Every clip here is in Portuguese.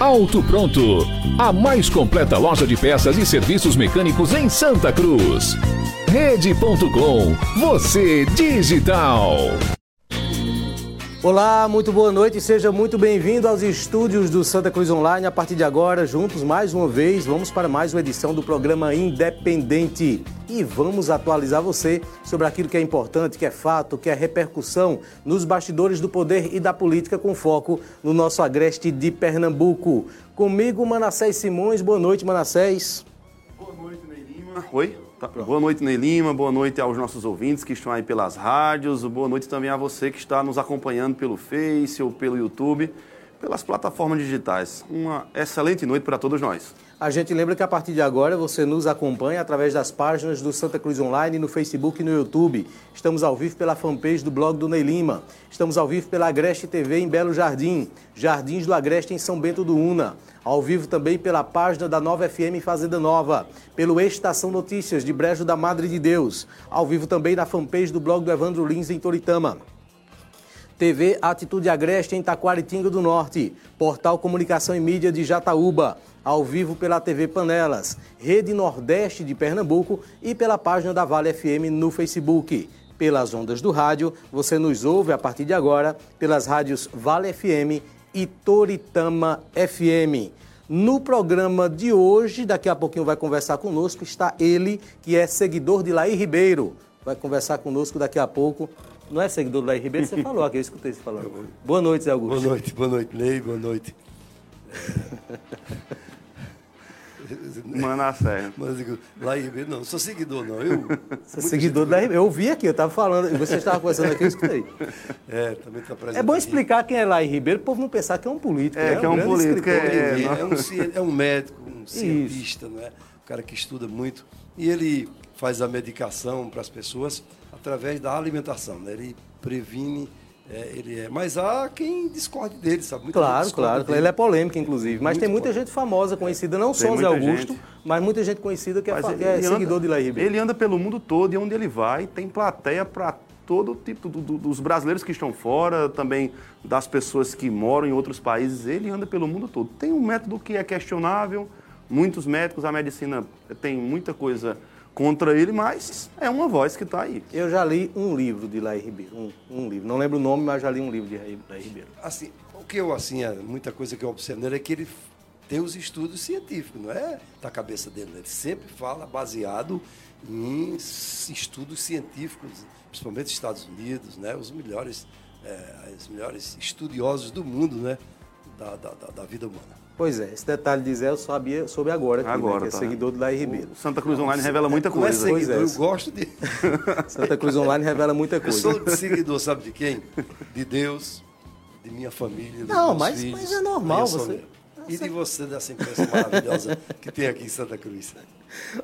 Auto Pronto, a mais completa loja de peças e serviços mecânicos em Santa Cruz. Rede.com, você digital. Olá, muito boa noite, seja muito bem-vindo aos estúdios do Santa Cruz Online. A partir de agora, juntos mais uma vez, vamos para mais uma edição do programa Independente e vamos atualizar você sobre aquilo que é importante, que é fato, que é repercussão nos bastidores do poder e da política com foco no nosso agreste de Pernambuco. Comigo, Manassés Simões. Boa noite, Manassés. Boa noite, Ney Lima. Oi? Tá. Boa noite, Ney Lima. Boa noite aos nossos ouvintes que estão aí pelas rádios. Boa noite também a você que está nos acompanhando pelo Face ou pelo YouTube, pelas plataformas digitais. Uma excelente noite para todos nós. A gente lembra que a partir de agora você nos acompanha através das páginas do Santa Cruz Online no Facebook e no YouTube. Estamos ao vivo pela fanpage do blog do Ney Lima. Estamos ao vivo pela Agreste TV em Belo Jardim, Jardins do Agreste em São Bento do Una. Ao vivo também pela página da Nova FM Fazenda Nova, pelo Estação Notícias de Brejo da Madre de Deus. Ao vivo também na fanpage do blog do Evandro Lins em Toritama. TV Atitude Agreste em Taquaritinga do Norte, Portal Comunicação e Mídia de Jataúba, ao vivo pela TV Panelas, Rede Nordeste de Pernambuco e pela página da Vale FM no Facebook. Pelas ondas do rádio, você nos ouve a partir de agora pelas rádios Vale FM e Toritama FM. No programa de hoje, daqui a pouquinho vai conversar conosco, está ele, que é seguidor de Laí Ribeiro. Vai conversar conosco daqui a pouco. Não é seguidor do Laí Ribeiro? Você falou aqui, eu escutei você falando. Boa noite, Zé Augusto. Boa noite, boa noite, Ney, boa noite. Manassés. Mas digo, lá em Ribeiro, não, sou seguidor, não. Eu, Você é seguidor do Laí Ribeiro. Eu ouvi aqui, eu estava falando, e você estava conversando aqui, eu escutei. é, também está presente. É bom aqui. explicar quem é Laí Ribeiro, o povo não pensar que é um político. É, né? que é um grande político, é, não. é, um, é um médico, um cientista, não é? Um cara que estuda muito. E ele faz a medicação para as pessoas através da alimentação, né? Ele previne, é, ele é. Mas há quem discorde dele, sabe? Muita Claro, claro. dele. Ele é polêmico, inclusive. Mas Muito tem muita polêmico. gente famosa, conhecida, não só o Zé Augusto, gente. mas muita gente conhecida que é, Mas que é anda- seguidor de Laí Ribeiro. Ele anda pelo mundo todo e onde ele vai tem plateia para todo tipo do- do- dos brasileiros que estão fora, também das pessoas que moram em outros países. Ele anda pelo mundo todo. Tem um método que é questionável. Muitos médicos, a medicina tem muita coisa contra ele, mas é uma voz que está aí. Eu já li um livro de Laí Ribeiro. Um, um livro. Não lembro o nome, mas já li um livro de Laí Ribeiro. Assim, o que eu, assim, é, muita coisa que eu observo nele é que ele tem os estudos científicos, não é da cabeça dele. né? Ele sempre fala baseado em estudos científicos, principalmente nos Estados Unidos, né? Os melhores, é, os melhores estudiosos do mundo, né? Da, da- da vida humana. Pois é, esse detalhe de Zé eu sabia sobre agora, aqui, né, Agora, que é tá seguidor de Laí Ribeiro. O Santa Cruz Online revela muita Não é coisa. Pois seguidor, é. eu gosto de... Santa Cruz Online revela muita Eu coisa. sou seguidor, sabe de quem? De Deus, de minha família, dos Não, meus mas- filhos. mas é normal, eu você-. E de você, dessa empresa maravilhosa que tem aqui em Santa Cruz.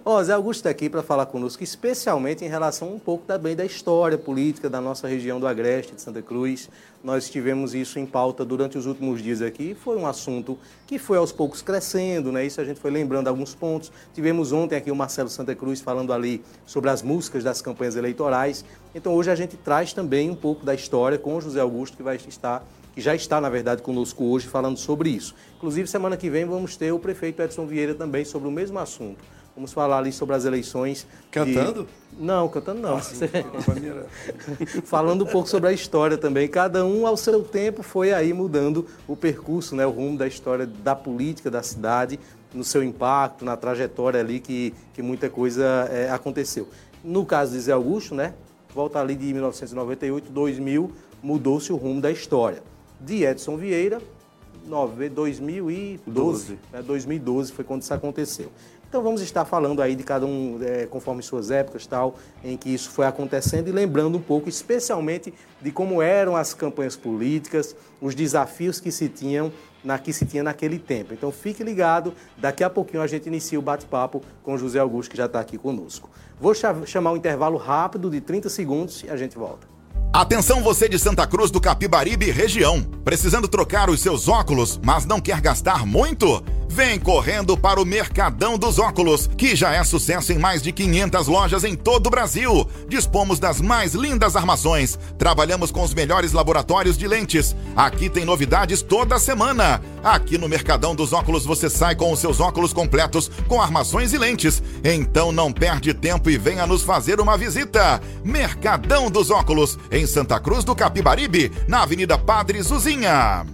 Ó, Zé Augusto está aqui para falar conosco, especialmente em relação um pouco também da história política da nossa região do Agreste, de Santa Cruz. Nós tivemos isso em pauta durante os últimos dias aqui. Foi um assunto que foi aos poucos crescendo, né? Isso a gente foi lembrando alguns pontos. Tivemos ontem aqui o Marcelo Santa Cruz falando ali sobre as músicas das campanhas eleitorais. Então hoje a gente traz também um pouco da história com o José Augusto, que vai estar que já está, na verdade, conosco hoje falando sobre isso. Inclusive, semana que vem vamos ter o prefeito Edson Vieira também sobre o mesmo assunto. Vamos falar ali sobre as eleições. de- Cantando? Não, cantando não. Falando um pouco sobre a história também. Cada um, ao seu tempo, foi aí mudando o percurso, né, o rumo da história da política da cidade. no seu impacto, na trajetória ali que, que muita coisa é, aconteceu. No caso de Zé Augusto, né? Volta ali de 1998, 2000, mudou-se o rumo da história. De Edson Vieira, 2012, 12. Né, 2012 foi quando isso aconteceu. Então vamos estar falando aí de cada um é, conforme suas épocas tal, em que isso foi acontecendo e lembrando um pouco, especialmente de como eram as campanhas políticas, os desafios que se tinham na que se tinha naquele tempo. Então fique ligado, daqui a pouquinho a gente inicia o bate-papo com José Augusto que já está aqui conosco. Vou chamar um intervalo rápido de 30 segundos e a gente volta. Atenção você de Santa Cruz do Capibaribe região. Precisando trocar os seus óculos, mas não quer gastar muito? Vem correndo para o Mercadão dos Óculos, que já é sucesso em mais de 500 lojas em todo o Brasil. Dispomos das mais lindas armações. Trabalhamos com os melhores laboratórios de lentes. Aqui tem novidades toda semana. Aqui no Mercadão dos Óculos você sai com os seus óculos completos com armações e lentes. Então não perde tempo e venha nos fazer uma visita. Mercadão dos Óculos, em Santa Cruz do Capibaribe, na Avenida Padre Zuzinha.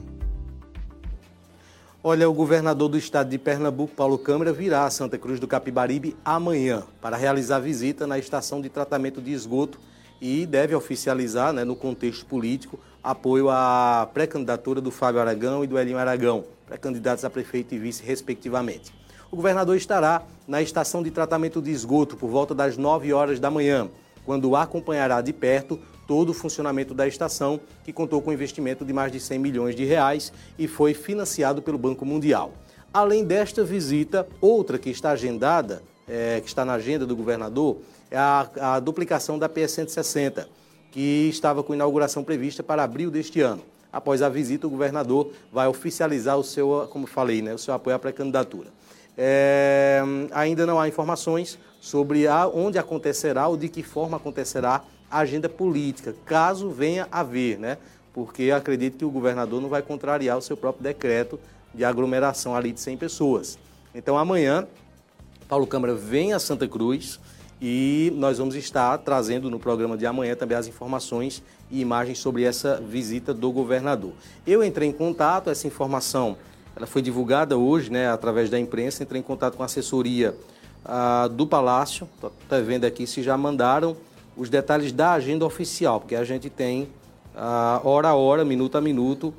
Olha, o governador do estado de Pernambuco, Paulo Câmara, virá a Santa Cruz do Capibaribe amanhã para realizar visita na estação de tratamento de esgoto e deve oficializar, né, no contexto político, apoio à pré-candidatura do Fábio Aragão e do Elinho Aragão, pré-candidatos a prefeito e vice, respectivamente. O governador estará na estação de tratamento de esgoto por volta das 9 horas da manhã, quando acompanhará de perto todo o funcionamento da estação, que contou com investimento de mais de 100 milhões de reais e foi financiado pelo Banco Mundial. Além desta visita, outra que está agendada, é, que está na agenda do governador, é a, a duplicação da PS 160, que estava com inauguração prevista para abril deste ano. Após a visita, o governador vai oficializar o seu, como falei, né, o seu apoio à pré-candidatura. É, ainda não há informações sobre a, onde acontecerá ou de que forma acontecerá agenda política, caso venha a haver, né? Porque acredito que o governador não vai contrariar o seu próprio decreto de aglomeração ali de 100 pessoas. Então amanhã, Paulo Câmara vem a Santa Cruz e nós vamos estar trazendo no programa de amanhã também as informações e imagens sobre essa visita do governador. Eu entrei em contato, essa informação ela foi divulgada hoje, né, através da imprensa, entrei em contato com a assessoria ah, do Palácio, está vendo aqui se já mandaram os detalhes da agenda oficial, porque a gente tem ah, hora a hora, minuto a minuto,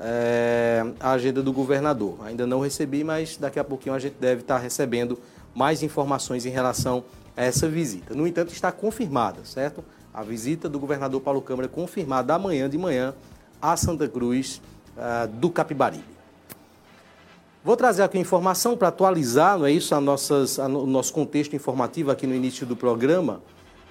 é, a agenda do governador. Ainda não recebi, mas daqui a pouquinho a gente deve estar recebendo mais informações em relação a essa visita. No entanto, está confirmada, certo? A visita do governador Paulo Câmara confirmada amanhã de manhã a Santa Cruz ah, do Capibaribe. Vou trazer aqui informação para atualizar, não é isso, a nossas, a, o nosso contexto informativo aqui no início do programa.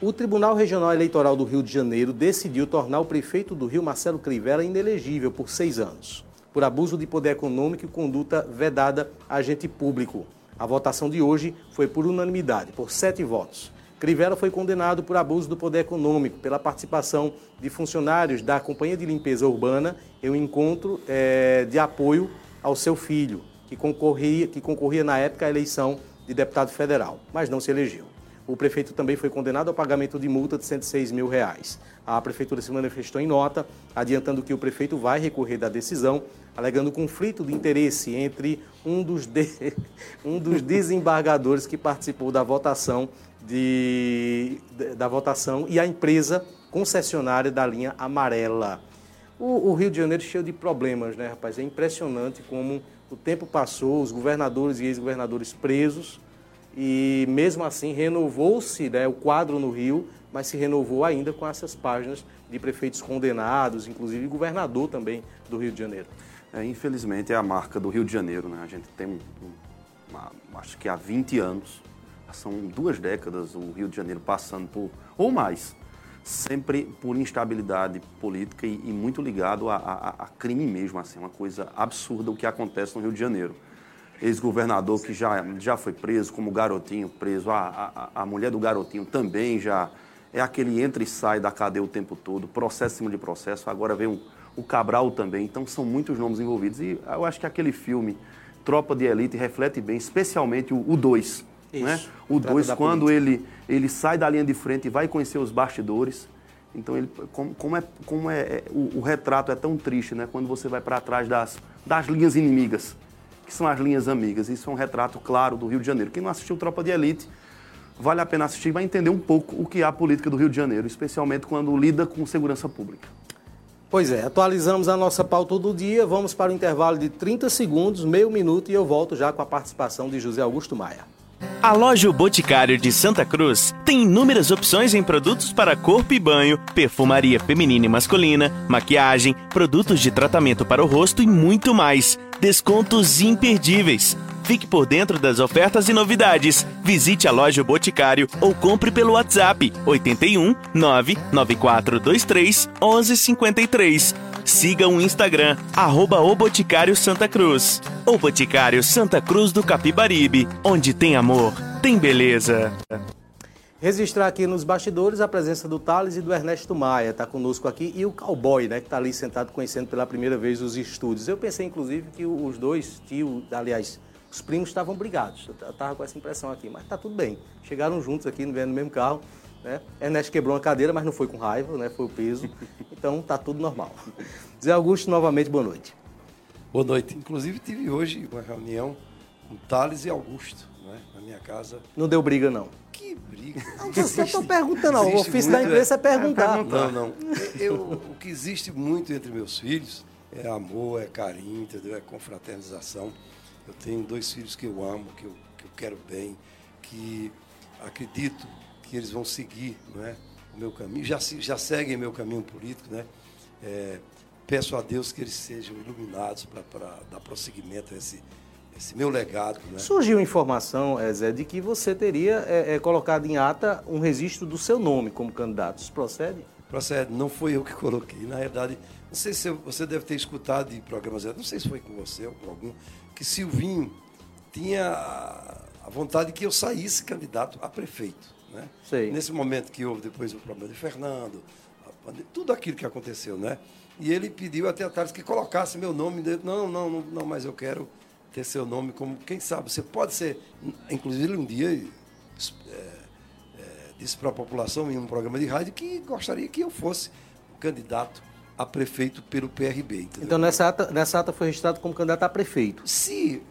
O Tribunal Regional Eleitoral do Rio de Janeiro decidiu tornar o prefeito do Rio, Marcelo Crivella, inelegível por seis anos, por abuso de poder econômico e conduta vedada a agente público. A votação de hoje foi por unanimidade, por sete votos. Crivella foi condenado por abuso do poder econômico, pela participação de funcionários da Companhia de Limpeza Urbana em um encontro é, de apoio ao seu filho, que concorria, que concorria na época à eleição de deputado federal, mas não se elegeu. O prefeito também foi condenado ao pagamento de multa de 106 mil reais. A prefeitura se manifestou em nota, adiantando que o prefeito vai recorrer da decisão, alegando conflito de interesse entre um dos, de... um dos desembargadores que participou da votação, de... da votação e a empresa concessionária da linha amarela. O, o Rio de Janeiro cheio de problemas, né, rapaz? É impressionante como o tempo passou, os governadores e ex-governadores presos, e mesmo assim renovou-se né, o quadro no Rio, mas se renovou ainda com essas páginas de prefeitos condenados, inclusive governador também do Rio de Janeiro. É, infelizmente é a marca do Rio de Janeiro, né? A gente tem, um, uma, acho que há 20 anos, são duas décadas o Rio de Janeiro passando por, ou mais, sempre por instabilidade política e, e muito ligado a, a, a, crime mesmo, assim, uma coisa absurda o que acontece no Rio de Janeiro ex-governador que já, já foi preso, como garotinho preso, a, a, a mulher do garotinho também já é aquele entra e sai da cadeia o tempo todo, processo em cima de processo, agora vem o, o Cabral também, então são muitos nomes envolvidos. E eu acho que aquele filme, Tropa de Elite, reflete bem, especialmente o 2. Né? O 2, quando ele, ele sai da linha de frente e vai conhecer os bastidores. Então, ele, como, como, é, como é, é o, o, retrato é tão triste, né? Quando você vai para trás das, das linhas inimigas são as linhas amigas. Isso é um retrato claro do Rio de Janeiro. Quem não assistiu Tropa de Elite, vale a pena assistir vai entender um pouco o que é a política do Rio de Janeiro, especialmente quando lida com segurança pública. Pois é, atualizamos a nossa pauta do dia. Vamos para o intervalo de 30 segundos, meio minuto, e eu volto já com a participação de José Augusto Maia. A loja o Boticário de Santa Cruz tem inúmeras opções em produtos para corpo e banho, perfumaria feminina e masculina, maquiagem, produtos de tratamento para o rosto e muito mais. Descontos imperdíveis. Fique por dentro das ofertas e novidades. Visite a loja o Boticário ou compre pelo WhatsApp 81 99423 1153. Siga o Instagram, arroba o Boticário Santa Cruz. O Boticário Santa Cruz do Capibaribe, onde tem amor, tem beleza. Registrar aqui nos bastidores a presença do Thales e do Ernesto Maia, está conosco aqui, e o cowboy, né, que está ali sentado conhecendo pela primeira vez os estúdios. Eu pensei, inclusive, que os dois tios, aliás, os primos estavam brigados. Eu estava com essa impressão aqui, mas está tudo bem. Chegaram juntos aqui, no mesmo carro. Né? Ernesto quebrou uma cadeira, mas não foi com raiva, né? foi o peso. Então tá tudo normal. Zé Augusto, novamente, boa noite. Boa noite. Inclusive tive hoje uma reunião com Thales e Augusto, né? na minha casa. Não deu briga, não? Que briga? Não, você está perguntando, não. O ofício da imprensa é, é perguntar. É não, não. Eu, o que existe muito entre meus filhos é amor, é carinho, entendeu? É confraternização. Eu tenho dois filhos que eu amo, que eu, que eu quero bem, que acredito que eles vão seguir é, o meu caminho, já, já seguem meu caminho político. Né? É, peço a Deus que eles sejam iluminados para dar prosseguimento a esse, esse meu legado. Né? Surgiu informação, é, Zé, de que você teria é, é, colocado em ata um registro do seu nome como candidato. Isso procede? Procede. Não foi eu que coloquei. Na verdade, não sei se você deve ter escutado de programas, não sei se foi com você ou com algum, que Silvinho tinha a vontade de que eu saísse candidato a prefeito. Né? Sei. Nesse momento que houve depois o problema de Fernando, tudo aquilo que aconteceu, né? E ele pediu até a Tales que colocasse meu nome dentro. Não, não, não, não, mas eu quero ter seu nome como. Quem sabe? Você pode ser. Inclusive, um dia é, é, disse para a população em um programa de rádio que gostaria que eu fosse candidato a prefeito pelo PRB. Entendeu? Então, nessa ata, nessa ata foi registrado como candidato a prefeito? Se,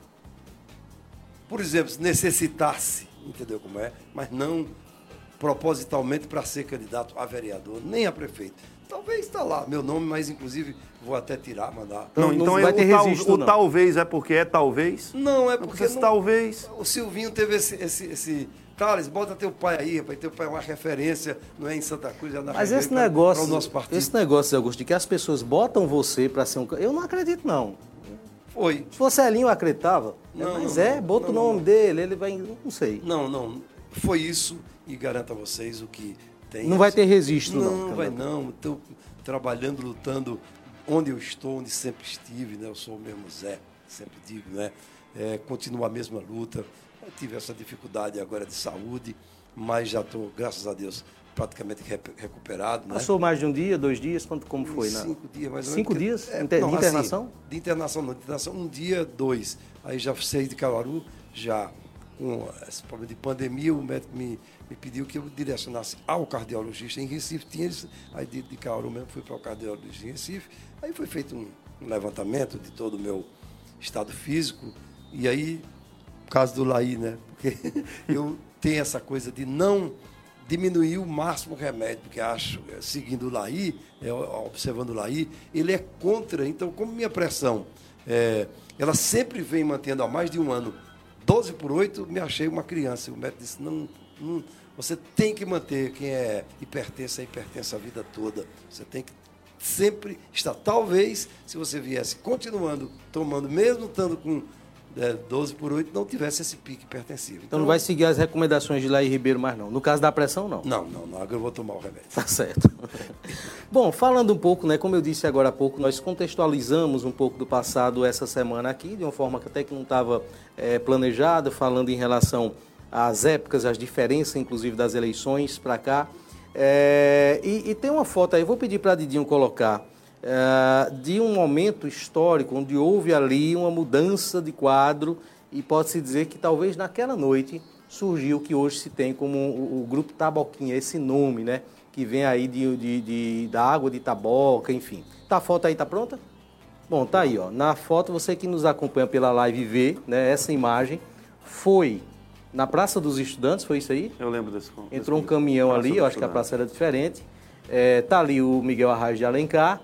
por exemplo, necessitasse, entendeu como é? Mas não propositalmente para ser candidato a vereador, nem a prefeito. Talvez está lá meu nome, mas inclusive vou até tirar, mandar. Não, não então não vai ter o, registro, o não. talvez é porque é talvez? Não, é porque. Não, talvez. O Silvinho teve esse, esse, esse Thales, bota teu pai aí, rapaz. Teu pai é uma referência, não é em Santa Cruz, é na Mas esse negócio, nosso partido. esse negócio, Augusto, de que as pessoas botam você para ser um. Eu não acredito, não. Foi. Se fosse Elinho, eu acreditava. Não, Mas não, é, bota não, o nome dele, ele vai. Não sei. Não, não. Foi isso e garanto a vocês o que tem. Não vai ter registro, não. Não, vai não. Estou trabalhando, lutando onde eu estou, onde sempre estive, né? Eu sou o mesmo Zé, sempre digo, né? É, continuo a mesma luta. Eu tive essa dificuldade agora de saúde, mas já estou, graças a Deus, praticamente recuperado. Né? Passou mais de um dia, dois dias? Quanto, como foi? Cinco dias, mais ou menos. Cinco dias? É, de não, internação? Assim, de internação não, de internação um dia, dois. Aí já seis de Caruaru, já com esse problema de pandemia, o médico me, me pediu que eu direcionasse ao cardiologista em Recife. Tinha isso, aí de, de Caruaru mesmo fui para o cardiologista em Recife. Aí foi feito um, um levantamento de todo o meu estado físico. E aí, caso do Laí, né? Porque eu tenho essa coisa de não diminuir o máximo o remédio, porque acho, é, seguindo o Laí, é, observando o Laí, ele é contra. Então, como minha pressão, é, ela sempre vem mantendo há mais de um ano 12 por 8, me achei uma criança. O médico disse, não, não, você tem que manter quem é hipertenso, é hipertenso a vida toda. Você tem que sempre estar. Talvez, se você viesse continuando tomando, mesmo estando com é, 12 por 8 não tivesse esse pique hipertensivo. Então, então, não vai seguir as recomendações de Laí Ribeiro mais não. No caso da pressão, não. Não, não, não. Agora eu vou tomar o remédio. Tá certo. Bom, falando um pouco, né, como eu disse agora há pouco, nós contextualizamos um pouco do passado essa semana aqui, de uma forma que até que não estava é, planejada, falando em relação às épocas, às diferenças, inclusive, das eleições para cá. É, e, e tem uma foto aí, vou pedir para Didinho colocar de um momento histórico onde houve ali uma mudança de quadro e pode-se dizer que talvez naquela noite surgiu o que hoje se tem como o, Grupo Taboquinha, esse nome, né? Que vem aí de, de, de, da água de Taboca, enfim. Tá, a foto aí tá pronta? Bom, tá aí, ó. Na foto, você que nos acompanha pela live vê, né, essa imagem foi na Praça dos Estudantes, foi isso aí? Eu lembro desse. Entrou um caminhão ali, eu acho que a praça era diferente. É, tá ali o Miguel Arraes de Alencar,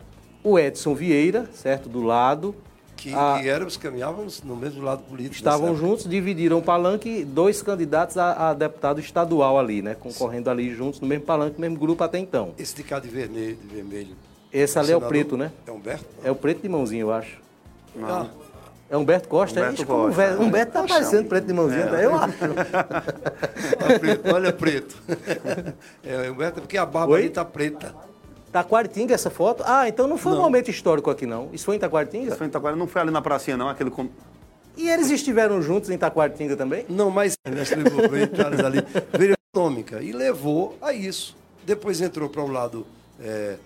o Edson Vieira, certo, do lado. Que, a, que éramos, caminhávamos no mesmo lado político. Estavam juntos, dividiram o palanque, dois candidatos a, a, deputado estadual ali, né? Concorrendo ali juntos, no mesmo palanque, no mesmo grupo até então. Esse de cá de vermelho, de vermelho esse ali é o preto, né? É Humberto? É o preto de mãozinho, eu acho. Não. Ah. É Humberto Costa, Humberto é? Costa. Humberto, Humberto tá parecendo preto de mãozinho, é. eu acho. olha preto, olha preto. É, Humberto, porque a barba Oi? ali tá preta. Taquaritinga essa foto? Ah, então não foi não. um momento histórico aqui, não. Isso foi em Taquaritinga? Isso foi em Taquaritinga, não foi ali na pracinha, não, aquele... E eles estiveram juntos em Taquaritinga também? Não, mas ali, veio econômica e levou a isso. Depois entrou para o lado é,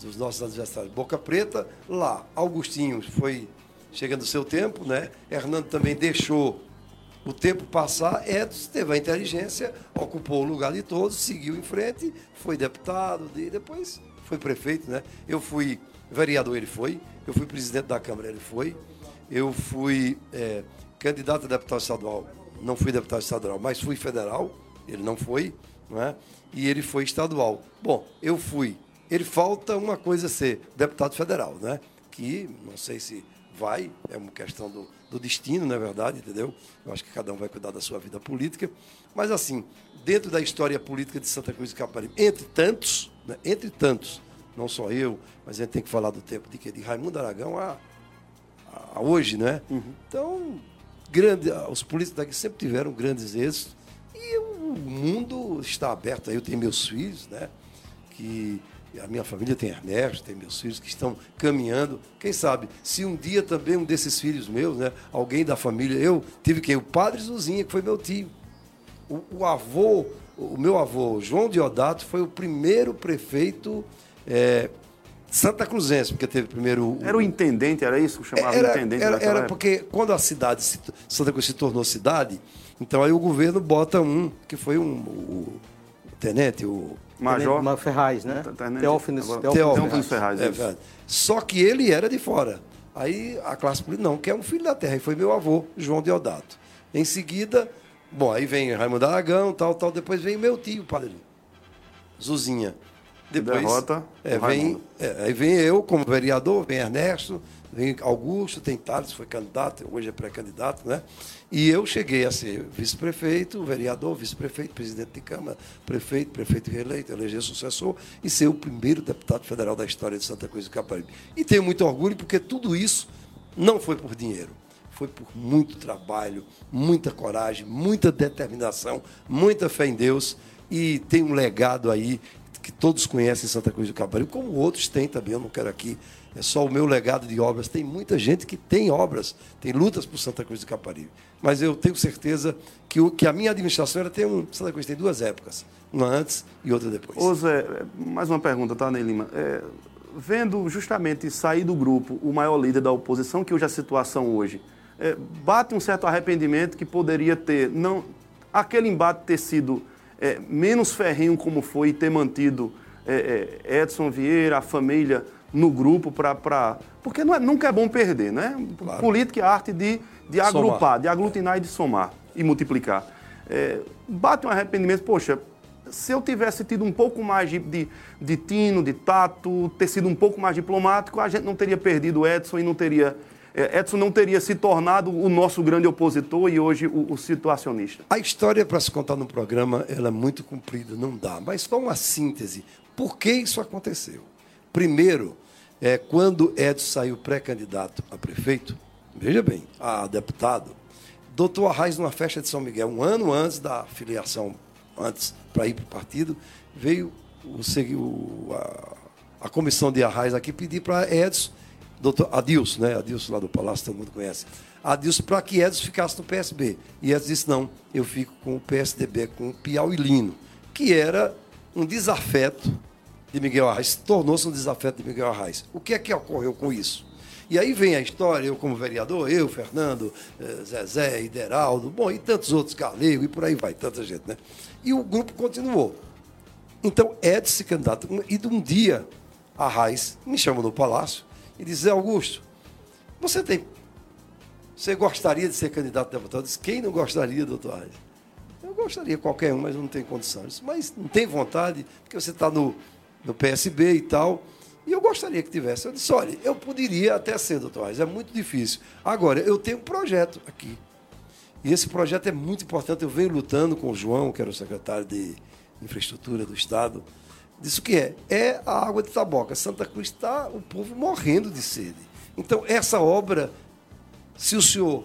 dos nossos adversários. Boca Preta, lá, Augustinho foi chegando o seu tempo, né? Hernando também deixou o tempo passar, Edson teve a inteligência, ocupou o lugar de todos, seguiu em frente, foi deputado, e depois foi prefeito, né? Eu fui vereador, ele foi, eu fui presidente da Câmara, ele foi, eu fui é, candidato a deputado estadual, não fui deputado estadual, mas fui federal, ele não foi, não é? E ele foi estadual. Bom, eu fui ele falta uma coisa ser deputado federal, né? Que não sei se vai, é uma questão do, do destino, na é verdade, entendeu? Eu acho que cada um vai cuidar da sua vida política. Mas, assim, dentro da história política de Santa Cruz de Caparibe, entre tantos, né? entre tantos, não só eu, mas a gente tem que falar do tempo de que de Raimundo Aragão a, a hoje, né? Uhum. Então, grande, os políticos daqui sempre tiveram grandes êxitos e o mundo está aberto. Eu tenho meus filhos, né? Que a minha família tem Ernesto, tem meus filhos que estão caminhando. Quem sabe, se um dia também um desses filhos meus, né, alguém da família, eu tive quem? O padre Zuzinha, que foi meu tio. O, o avô, o meu avô, João Diodato, foi o primeiro prefeito é, Santa Cruzense, porque teve primeiro. Era o intendente, era isso? Chamava era, intendente? Era, era porque quando a cidade, Santa Cruz se tornou cidade, então aí o governo bota um, que foi um, o tenente, o Major. Tenente Ferraz, né? Teófilos, Teófilos Ferraz. É, Só que ele era de fora. Aí a classe política, não, que é um filho da terra. E foi meu avô, João Deodato. Em seguida, bom, aí vem Raimundo Aragão, tal, tal. Depois vem meu tio, padre Zuzinha. Depois, Derrota. É, vem, é, aí vem eu como vereador, vem Ernesto, vem Augusto, tem Thales, foi candidato, hoje é pré-candidato, né? E eu cheguei a ser vice-prefeito, vereador, vice-prefeito, presidente de Câmara, prefeito, prefeito reeleito, eleger sucessor e ser o primeiro deputado federal da história de Santa Cruz do Caparibe. E tenho muito orgulho porque tudo isso não foi por dinheiro. Foi por muito trabalho, muita coragem, muita determinação, muita fé em Deus e tem um legado aí que todos conhecem em Santa Cruz do Caparibe, como outros têm também, eu não quero aqui é só o meu legado de obras. Tem muita gente que tem obras, tem lutas por Santa Cruz do Caparibe. Mas eu tenho certeza que, o, que a minha administração ela tem um. Santa Cruz tem duas épocas, uma antes e outra depois. Ô Zé, mais uma pergunta, tá, Ney Lima? É, vendo justamente sair do grupo o maior líder da oposição, que hoje é a situação hoje, é, bate um certo arrependimento que poderia ter, não, aquele embate ter sido é, menos ferrenho como foi e ter mantido é, é, Edson Vieira, a família no grupo para. Porque não é, nunca é bom perder, né? Claro. Política é a arte de, de agrupar, somar. de aglutinar e de somar e multiplicar. É, bate um arrependimento, poxa, se eu tivesse tido um pouco mais de, de, de, tino, de tato, ter sido um pouco mais diplomático, a gente não teria perdido o Edson e não teria. É, Edson não teria se tornado o nosso grande opositor e hoje o, o situacionista. A história para se contar no programa ela é muito comprida, não dá. Mas só uma síntese. Por que isso aconteceu? Primeiro, é, quando Edson saiu pré-candidato a prefeito, veja bem, a deputado, doutor Arraes, numa festa de São Miguel, um ano antes da filiação, antes para ir para o partido, veio o, a, a, comissão de Arraes aqui pedir para Edson, doutor Adilson, né? Adilson lá do Palácio, todo mundo conhece. Adilson, para que Edson ficasse no PSB. E Edson disse: não, eu fico com o PSDB, com o Piauilino, que era um desafeto de Miguel Arraes, tornou-se um desafeto de Miguel Arraes. O que é que ocorreu com isso? E aí vem a história, eu como vereador, eu, Fernando, eh, Zezé, Ideraldo, bom, e tantos outros, Galego, e por aí vai, tanta gente, né? E o grupo continuou. Então, Edson se candidato. E de um dia, Arraes me chama no palácio e diz, Zé Augusto, Você tem. Você gostaria de ser candidato a deputado? Disse, Quem não gostaria, doutor Reis? Eu gostaria, qualquer um, mas não tem condições. Mas não tem vontade, porque você está no, no PSB e tal. E eu gostaria que tivesse. Eu disse, olha, eu poderia até ser, doutor Reis, é muito difícil. Agora, eu tenho um projeto aqui. E esse projeto é muito importante. Eu venho lutando com o João, que era o secretário de Infraestrutura do Estado. Disso que é? É a água de Taboca. Santa Cruz está o povo morrendo de sede. Então, essa obra, se o senhor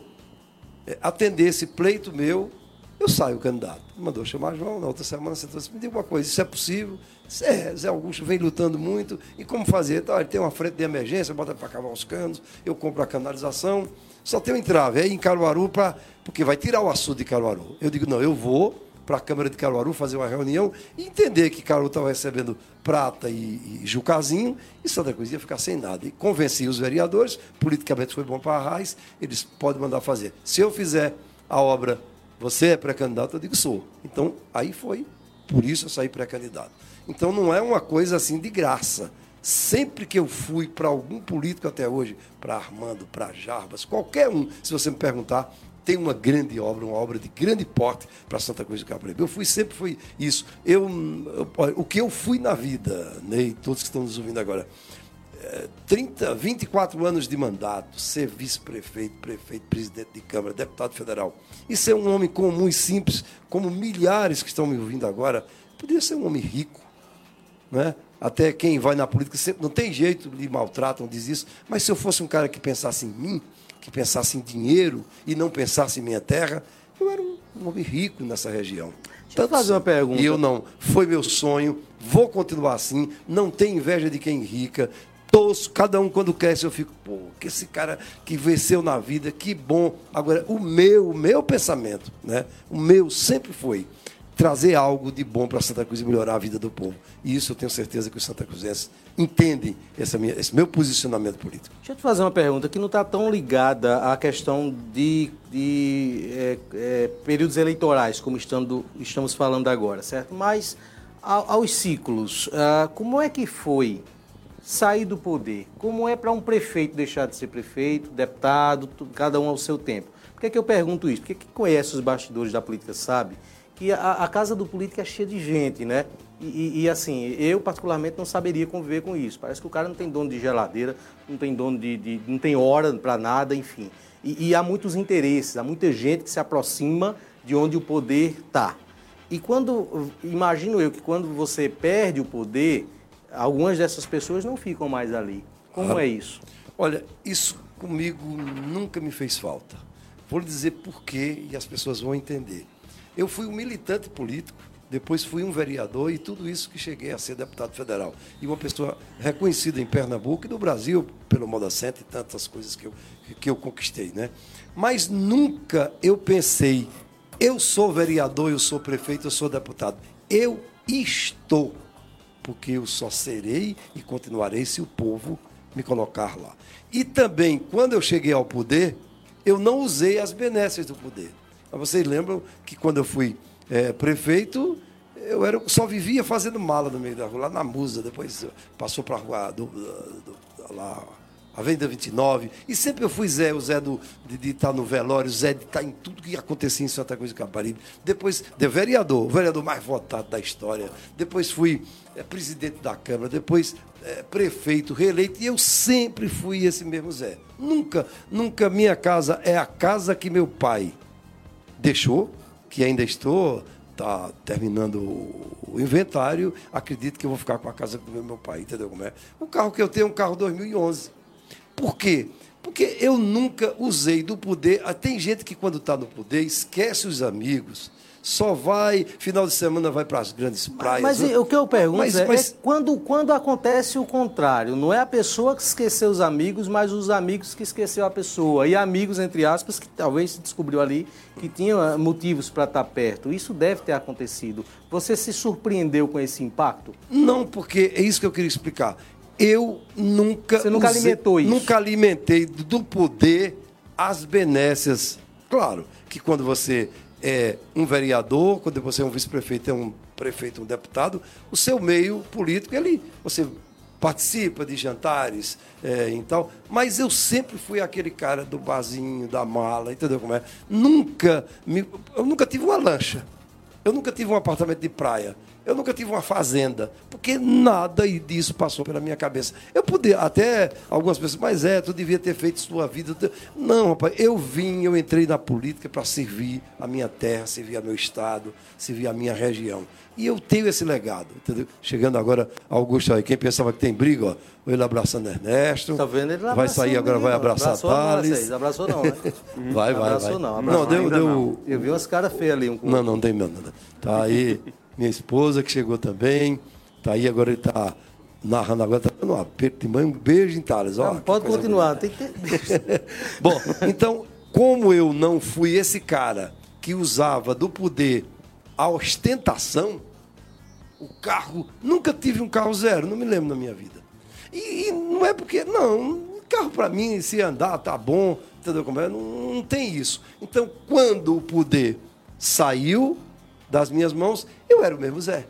é, atender esse pleito meu, eu saio candidato. Mandou chamar João, na outra semana você disse, me diga uma coisa, isso é possível? É, Zé Augusto vem lutando muito. E como fazer? Então, ele tem uma frente de emergência, bota para cavar os canos, eu compro a canalização. Só tem um entrave, é em Caruaru, pra, porque vai tirar o açude de Caruaru. Eu digo, não, eu vou para a Câmara de Caruaru fazer uma reunião e entender que Caruaru estava recebendo prata e, e Jucazinho e Santa Cruz ia ficar sem nada. E convenci os vereadores, politicamente foi bom para a Raiz, eles podem mandar fazer. Se eu fizer a obra, você é pré-candidato, eu digo sou. Então, aí foi, por isso eu saí pré-candidato. Então, não é uma coisa assim de graça. Sempre que eu fui para algum político até hoje, para Armando, para Jarbas, qualquer um, se você me perguntar, tem uma grande obra, uma obra de grande porte para Santa Cruz do Caparibe. Eu fui sempre foi isso. Eu, eu, o que eu fui na vida, Ney, todos que estão nos ouvindo agora, 30, é, 24 anos de mandato, ser vice-prefeito, prefeito, presidente de Câmara, deputado federal, e ser um homem comum e simples, como milhares que estão me ouvindo agora, podia ser um homem rico, né? Até quem vai na política sempre não tem jeito, lhe maltratam, diz isso. Mas se eu fosse um cara que pensasse em mim, que pensasse em dinheiro e não pensasse em minha terra, eu era um, homem rico nessa região. Deixa eu fazer uma pergunta. E eu não. Foi meu sonho, vou continuar assim, não tenho inveja de quem rica. Todos, cada um quando cresce, eu fico, pô, que esse cara que venceu na vida, que bom. Agora, o meu, o meu pensamento, né? O meu sempre foi trazer algo de bom para Santa Cruz e melhorar a vida do povo. E isso eu tenho certeza que os Santa Cruzenses entendem essa minha, esse meu posicionamento político. Deixa eu te fazer uma pergunta que não está tão ligada à questão de, de é, é, períodos eleitorais, como estando, estamos falando agora, certo? Mas aos ciclos, ah, como é que foi sair do poder? Como é para um prefeito deixar de ser prefeito, deputado, cada um ao seu tempo? Por que, é que eu pergunto isso? Porque quem conhece os bastidores da política sabe que a, a, casa do político é cheia de gente, né? E, e, e, assim, eu particularmente não saberia conviver com isso. Parece que o cara não tem dono de geladeira, não tem dono de. de não tem hora para nada, enfim. E, e, há muitos interesses, há muita gente que se aproxima de onde o poder está. E quando. Imagino eu que quando você perde o poder, algumas dessas pessoas não ficam mais ali. Como ah, é isso? Olha, isso comigo nunca me fez falta. Vou lhe dizer por quê e as pessoas vão entender. Eu fui um militante político, depois fui um vereador e tudo isso que cheguei a ser deputado federal. E uma pessoa reconhecida em Pernambuco e no Brasil, pelo Modacente e tantas coisas que eu, que eu conquistei. Né? Mas nunca eu pensei, eu sou vereador, eu sou prefeito, eu sou deputado. Eu estou, porque eu só serei e continuarei se o povo me colocar lá. E também, quando eu cheguei ao poder, eu não usei as benesses do poder. Vocês lembram que quando eu fui é, prefeito, eu era, só vivia fazendo mala no meio da rua, lá na Musa, depois passou para a rua do, do, lá, Avenida 29. E sempre eu fui Zé, o Zé do, de, estar no velório, o Zé de estar em tudo que acontecia em Santa Cruz de Caparibe. Depois, de vereador, o vereador mais votado da história. Depois fui é, presidente da Câmara, depois é, prefeito, reeleito. E eu sempre fui esse mesmo Zé. Nunca, nunca minha casa é a casa que meu pai deixou, que ainda estou, está terminando o inventário, acredito que eu vou ficar com a casa do meu pai, entendeu como é? O carro que eu tenho é um carro 2011. Por quê? Porque eu nunca usei do poder. Ah, tem gente que, quando está no poder, esquece os amigos, só vai, final de semana vai para as grandes praias. Mas, mas o que eu pergunto mas, é, mas... é, quando, quando acontece o contrário, não é a pessoa que esqueceu os amigos, mas os amigos que esqueceu a pessoa. E amigos, entre aspas, que talvez se descobriu ali que tinham ah, motivos para estar tá perto. Isso deve ter acontecido. Você se surpreendeu com esse impacto? Não, porque é isso que eu queria explicar. Eu nunca. Você nunca usei, alimentou isso? Nunca alimentei do poder as benécias. Claro que quando você é um vereador, quando você é um vice-prefeito, é um prefeito, um deputado, o seu meio político, ele, você participa de jantares é, e tal, mas eu sempre fui aquele cara do barzinho, da mala, entendeu como é? Nunca, me, eu nunca tive uma lancha, eu nunca tive um apartamento de praia, eu nunca tive uma fazenda, porque nada disso passou pela minha cabeça. Eu podia, até algumas pessoas, mas é, tu devia ter feito sua vida. Não, rapaz, eu vim, eu entrei na política para servir a minha terra, servir a meu estado, servir a minha região. E eu tenho esse legado, entendeu? Chegando agora, Augusto aí, quem pensava que tem briga, ó, ele abraçando Ernesto. Tá vendo? Ele vai sair agora, vai abraçar abraçou Thales. Não abraçou não, né? vai, vai, abraçou vai. não, abraçou não, deu, deu... Não. Eu vi umas caras feias ali. Um não, não tem não. Tá aí minha esposa que chegou também. Tá aí, agora ele tá narrando agora, tá dando um aperto de mãe, um beijo em Thales. Ó, não, pode continuar, tem que ter... Bom, então, como eu não fui esse cara que usava do poder a ostentação, o carro, nunca tive um carro zero, não me lembro na minha vida. E, e não é porque, não, carro para mim, se andar, tá bom, entendeu como é? Não, não tem isso. Então, quando o poder saiu das minhas mãos, eu era o mesmo Zé.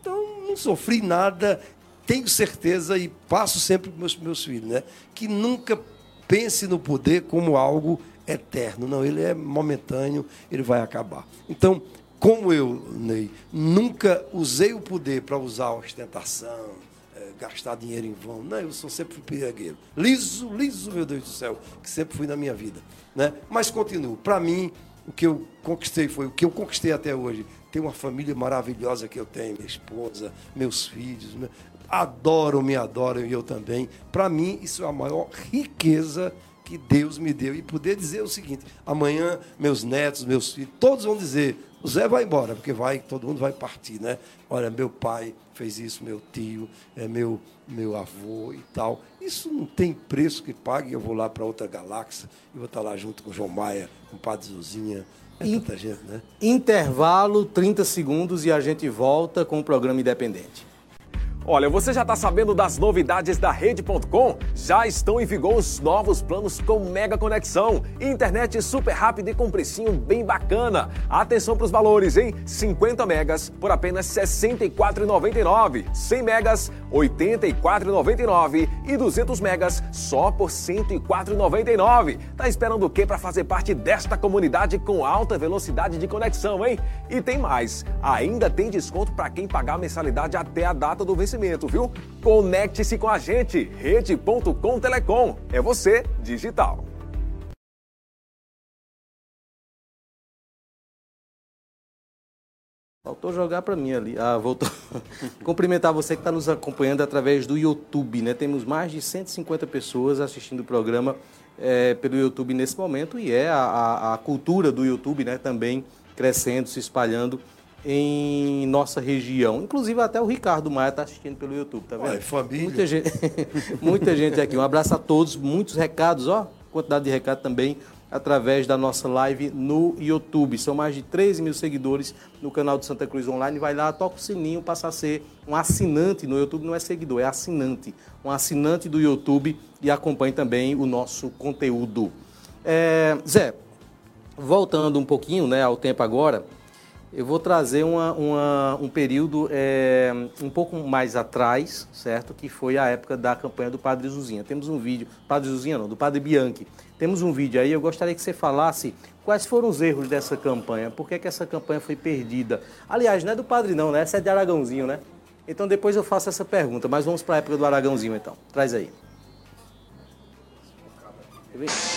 Então, não sofri nada, tenho certeza e passo sempre para meus, meus filhos, né? Que nunca pense no poder como algo eterno. Não, ele é momentâneo, ele vai acabar. Então, como eu, Ney, nunca usei o poder para usar ostentação, é, gastar dinheiro em vão. Não, eu sou sempre pirigueiro. Liso, liso, meu Deus do céu, que sempre fui na minha vida. Né? Mas continuo. Para mim, o que eu conquistei foi o que eu conquistei até hoje. Tem uma família maravilhosa que eu tenho, minha esposa, meus filhos. Né? Adoram, me adoram e eu também. Para mim, isso é a maior riqueza que Deus me deu. E poder dizer o seguinte: amanhã, meus netos, meus filhos, todos vão dizer: o Zé vai embora, porque vai, todo mundo vai partir, né? Olha, meu pai fez isso, meu tio, é meu, meu avô e tal. Isso não tem preço que pague. Eu vou lá para outra galáxia e vou estar lá junto com o João Maia, com o Padre Zuzinha. É tanta gente, né? Intervalo, 30 segundos e a gente volta com o programa Independente. Olha, você já está sabendo das novidades da Rede.com? Já estão em vigor os novos planos com mega conexão, internet super rápida e com precinho bem bacana. Atenção para os valores, hein? 50 megas por apenas R$ 64,99, 100 megas R$ 84,99 e 200 megas só por R$ 104,99. Tá esperando o quê para fazer parte desta comunidade com alta velocidade de conexão, hein? E tem mais, ainda tem desconto para quem pagar a mensalidade até a data do vencimento viu? Conecte-se com a gente, rede.com Telecom. É você, digital. Faltou jogar para mim ali. Ah, voltou. Cumprimentar você que está nos acompanhando através do YouTube, né? Temos mais de 150 pessoas assistindo o programa é, pelo YouTube nesse momento e é a, a, a cultura do YouTube, né? Também crescendo, se espalhando em nossa região. Inclusive até o Ricardo Maia está assistindo pelo YouTube, tá vendo? Olha, família. Muita gente, muita gente aqui. Um abraço a todos, muitos recados, ó, quantidade de recado também através da nossa live no YouTube. São mais de 13 mil seguidores no canal do Santa Cruz Online. Vai lá, toca o sininho, passa a ser um assinante no YouTube. Não é seguidor, é assinante. Um assinante do YouTube e acompanhe também o nosso conteúdo. É, Zé, voltando um pouquinho né, ao tempo agora, eu vou trazer uma, uma, um período é, um pouco mais atrás, certo? Que foi a época da campanha do Padre Zuzinha. Temos um vídeo, Padre Zuzinha não, do Padre Bianchi. Temos um vídeo aí, eu gostaria que você falasse quais foram os erros dessa campanha, por que, que essa campanha foi perdida. Aliás, não é do Padre não, né? Essa é de Aragãozinho, né? Então depois eu faço essa pergunta, mas vamos para a época do Aragãozinho então. Traz aí. Quer ver?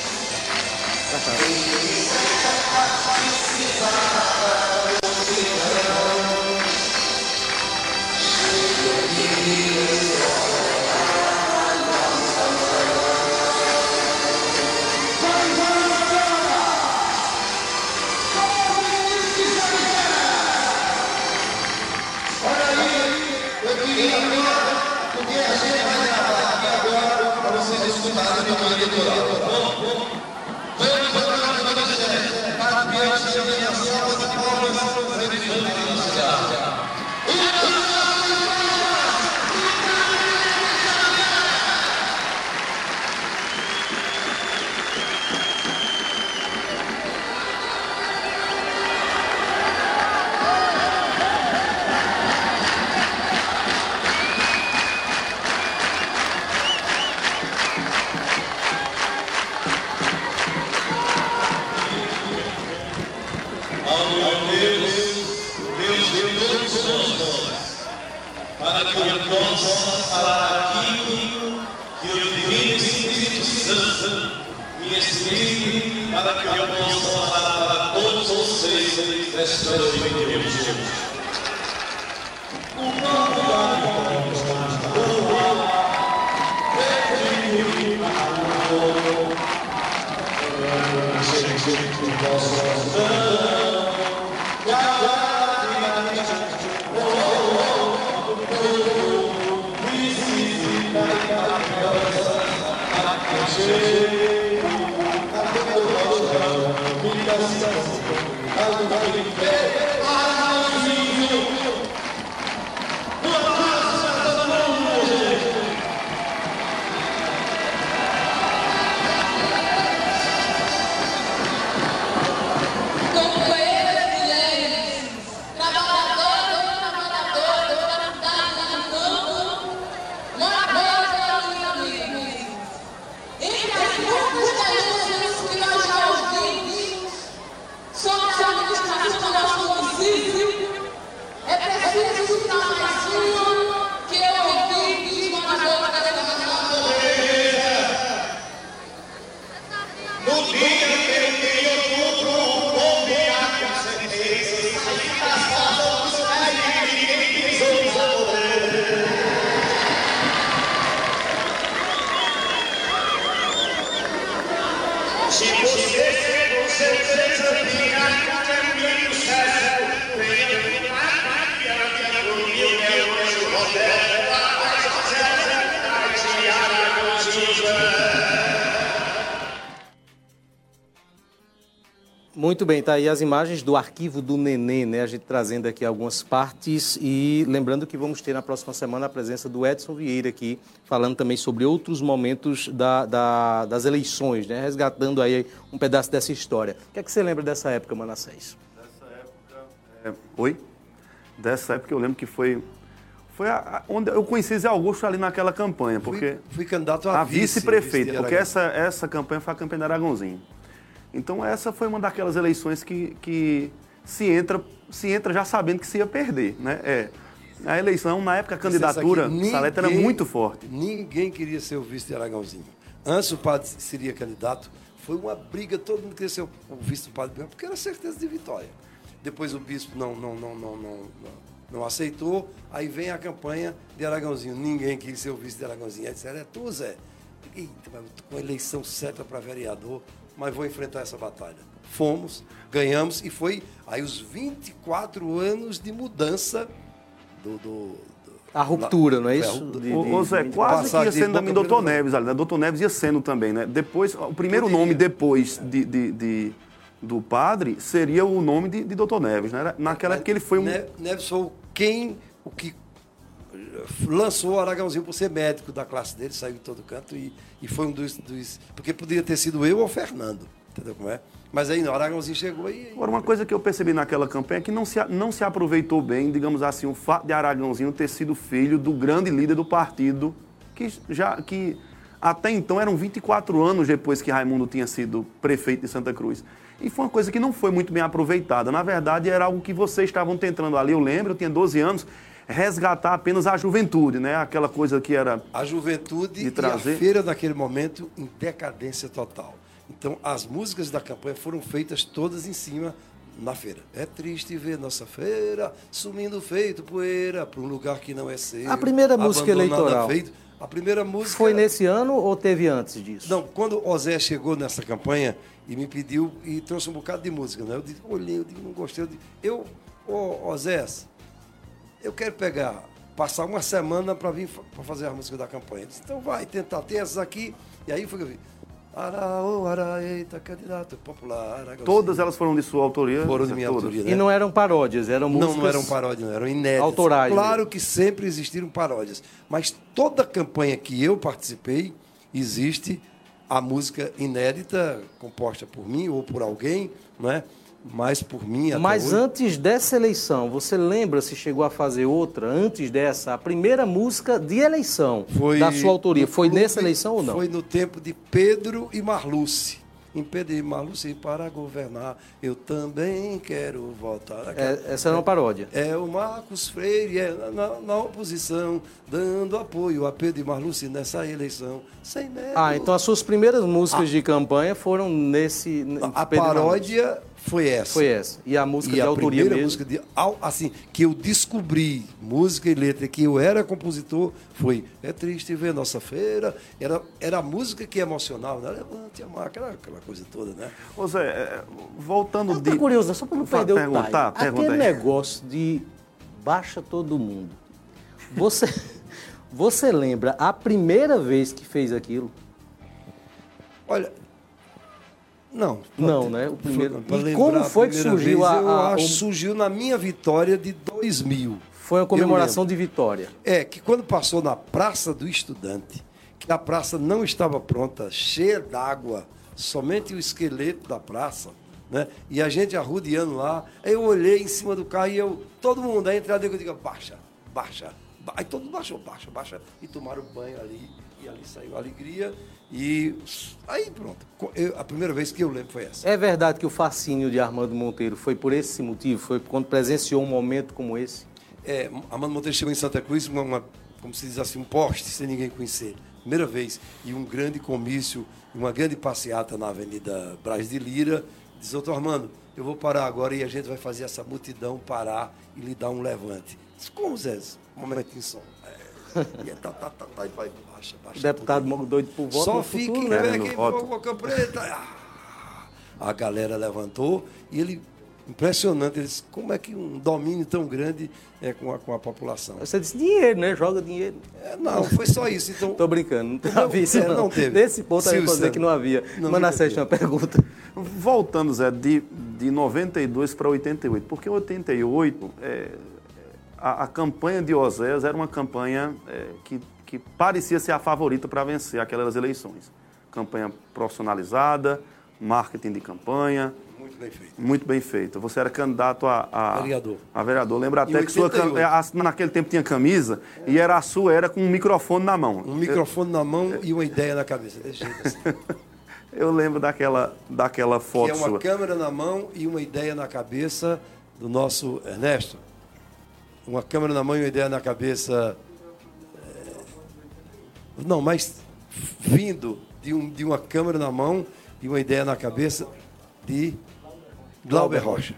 Para que eu possa falar aquilo que o Divino Espírito Santo me explique, para que eu possa falar para todos vocês nesta noite de hoje. o dia. Muito bem, tá aí as imagens do arquivo do Nenê, né? A gente trazendo aqui algumas partes e lembrando que vamos ter na próxima semana a presença do Edson Vieira aqui, falando também sobre outros momentos da, da, das eleições, né? Resgatando aí um pedaço dessa história. O que é que você lembra dessa época, Manassés? Dessa época. É... Oi? Dessa época eu lembro que foi. Foi a, a, onde eu conheci Zé Augusto ali naquela campanha, porque. Fui, fui candidato a, a vice-prefeito, vice porque essa, essa campanha foi a campanha de Aragãozinho. Então essa foi uma daquelas eleições que, que se, entra, se entra já sabendo que se ia perder. Né? É. A eleição, na época, a candidatura, ninguém, Saleta era muito forte. Ninguém queria ser o vice de Aragãozinho. Antes o padre seria candidato, foi uma briga, todo mundo queria ser o vice do padre porque era certeza de vitória. Depois o bispo não, não, não, não, não, não aceitou, aí vem a campanha de Aragãozinho. Ninguém queria ser o vice de Aragãozinho. Aí disseram, é tu, Zé. Eita, com a eleição certa para vereador, mas vou enfrentar essa batalha. Fomos, ganhamos e foi aí os 24 anos de mudança do. do, a ruptura, não é isso? De, o, Zé, quase que ia sendo também Doutor Neves ali, né? Doutor Neves ia sendo também, né? Depois, o primeiro nome depois de, de, de, do padre seria o nome de, de Doutor Neves, né? Naquela época ele foi um. Neves foi quem, o que lançou o Aragãozinho por ser médico da classe dele, saiu de todo canto e, e foi um dos, dos, Porque poderia ter sido eu ou Fernando. Entendeu como é? Mas aí não, Aragãozinho chegou e. Agora, uma coisa que eu percebi naquela campanha é que não se, não se aproveitou bem, digamos assim, o fato de Aragãozinho ter sido filho do grande líder do partido, que já. que até então eram 24 anos depois que Raimundo tinha sido prefeito de Santa Cruz. E foi uma coisa que não foi muito bem aproveitada. Na verdade, era algo que vocês estavam tentando ali. Eu lembro, eu tinha 12 anos, resgatar apenas a juventude, né? Aquela coisa que era. A juventude de trazer... e a feira naquele momento em decadência total. Então, as músicas da campanha foram feitas todas em cima na feira. É triste ver nossa feira sumindo feito poeira para um lugar que não é seu. A primeira música eleitoral. Feito. A primeira música. Foi nesse ano ou teve antes disso? Não, quando o Zé chegou nessa campanha e me pediu e trouxe um bocado de música, né? Eu disse, olhei, eu digo, não gostei. Eu, disse, eu ô, ô Zé, eu quero pegar, passar uma semana para vir para fazer a música da campanha. Disse, então vai tentar, tem essas aqui. E aí foi que eu vi. Araô, Araeita, candidato popular. Todas elas foram de sua autoria? Foram de minha autoria. Né? E não eram paródias, eram músicas. Não, não eram paródias, não, eram inéditas. Autorais. Claro que sempre existiram paródias. Mas toda campanha que eu participei, existe a música inédita, composta por mim ou por alguém, não é? Mais por mim. Mas hoje. antes dessa eleição, você lembra se chegou a fazer outra antes dessa? A primeira música de eleição foi da sua autoria foi nessa eleição ou não? Foi no tempo de Pedro e Marluce. impedir Maluci para governar. Eu também quero votar. É, essa é uma paródia. É o Marcos Freire é, na, na oposição, dando apoio a Pedro e Marluce nessa eleição. Sem medo. Ah, então as suas primeiras músicas de campanha foram nesse. A Pedro e Marluce. paródia foi essa. Foi essa. E a música E de a autoria primeira mesmo. música de, assim, que eu descobri música e letra, que eu era compositor, foi É Triste Ver Nossa Feira. Era, era a música que é emocional, né? Levante a marca, aquela, aquela coisa toda, né? Ô Zé, é, voltando Eu de. tô curioso, só para não perder o perguntar, time. pergunta Aquele aí. negócio de baixa todo mundo. Você, você lembra a primeira vez que fez aquilo? Olha. Não. Não, pra- né? O primeiro- pra E como a foi que surgiu vez, a- Eu a- acho o- surgiu na minha vitória de 2000. Foi Eu comemoração de vitória. É, que quando passou na Praça do Estudante, que a praça não estava pronta, cheia d'água, somente o esqueleto da praça, né? E a gente arrudeando lá, aí eu olhei em cima do carro e eu, todo mundo, aí entrada eu digo, baixa, baixa. ba-". Aí todo mundo baixou, baixa, baixa, e tomaram banho ali, e ali saiu a alegria, e aí pronto. Eu- a primeira vez que eu lembro foi essa. É verdade que o fascínio de Armando Monteiro foi por esse motivo? Foi quando presenciou um momento como esse? É, Amando Monteiro chegou em Santa Cruz, uma, uma- como se diz assim, um poste, sem ninguém conhecer. Primeira vez. E um grande comício, uma grande passeata na Avenida Braz de Lira. Diz, doutor Armando, eu vou parar agora e a gente vai fazer essa multidão parar e lhe dar um levante. Diz, como, Zé? Um momento em som. É, e é tá, tá, tá, tá, e vai, baixa, baixa. O deputado tudo. doido por voto Só fique futuro, né? quem voto. for Boca Preta. Ah, A galera levantou e ele... Impressionante, eles, como é que um domínio tão grande é com a, com a população? Você disse dinheiro, né? Joga dinheiro. É, não, foi só isso. Então, Tô brincando, não Não, havia isso é, não. não teve. Nesse ponto aí eu dizer que não havia. Não, Manassés nunca tinha uma pergunta. Voltando, Zé, de, de 92 para 88, porque em 88 é, a, a campanha de Oséias era uma campanha é, que, que parecia ser a favorita para vencer aquelas eleições. Campanha profissionalizada, marketing de campanha, muito bem feito. muito bem feita. Você era candidato a, a Vereador. A vereador. Lembra Em até que sua cam- 88. é, a- naquele tempo tinha camisa e era a sua era com um microfone na mão. Um microfone na mão e uma ideia na cabeça. Assim. Eu lembro daquela, daquela Que foto é uma sua. câmera na mão e uma ideia na cabeça do nosso Ernesto. Uma câmera na mão e uma ideia na cabeça. É, Não, mas vindo de, um, de uma câmera na mão e uma ideia na cabeça de Glauber Rocha.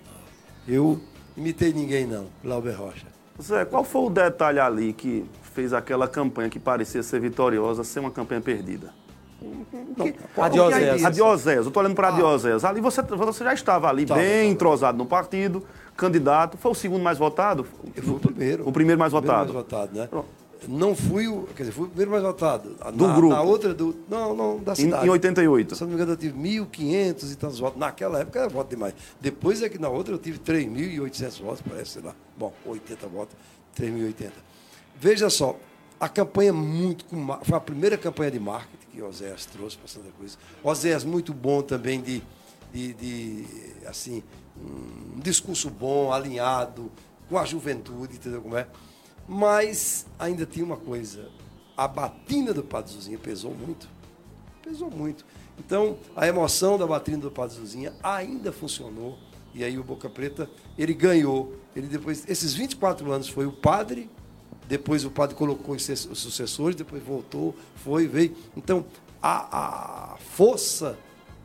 Eu imitei ninguém, não. Glauber Rocha. Zé, qual foi o detalhe ali que fez aquela campanha que parecia ser vitoriosa ser uma campanha perdida? A de Oséias. A de Oséias, eu estou olhando para a de Oséias. Ali você, você já estava ali Tava, bem tava. entrosado no partido, candidato. Foi o segundo mais votado? Eu fui o primeiro. O primeiro mais Primeiro votado. mais votado, né? Pronto. Não fui o. Quer dizer, fui o primeiro mais votado. Do na, grupo. Na outra do. Não, não, da Em, cidade. em 88. Se não me engano, eu tive 1.500 e tantos votos. Naquela época era voto demais. Depois é que na outra eu tive 3.800 votos, parece, sei lá. Bom, 80 votos, 3.080. Veja só, a campanha muito. com ma- Foi a primeira campanha de marketing que o Oséias trouxe para Santa Cruz. Oséias muito bom também de, de, de, assim, um discurso bom, alinhado, com a juventude, entendeu como é? Mas ainda tinha uma coisa. A batina do Padre Zuzinha pesou muito pesou muito. Então, a emoção da batina do Padre Zuzinha ainda funcionou. E aí o Boca Preta, ele ganhou. Ele depois, esses 24 anos foi o padre, depois o padre colocou os sucessores, depois voltou, foi, veio. Então, a, a força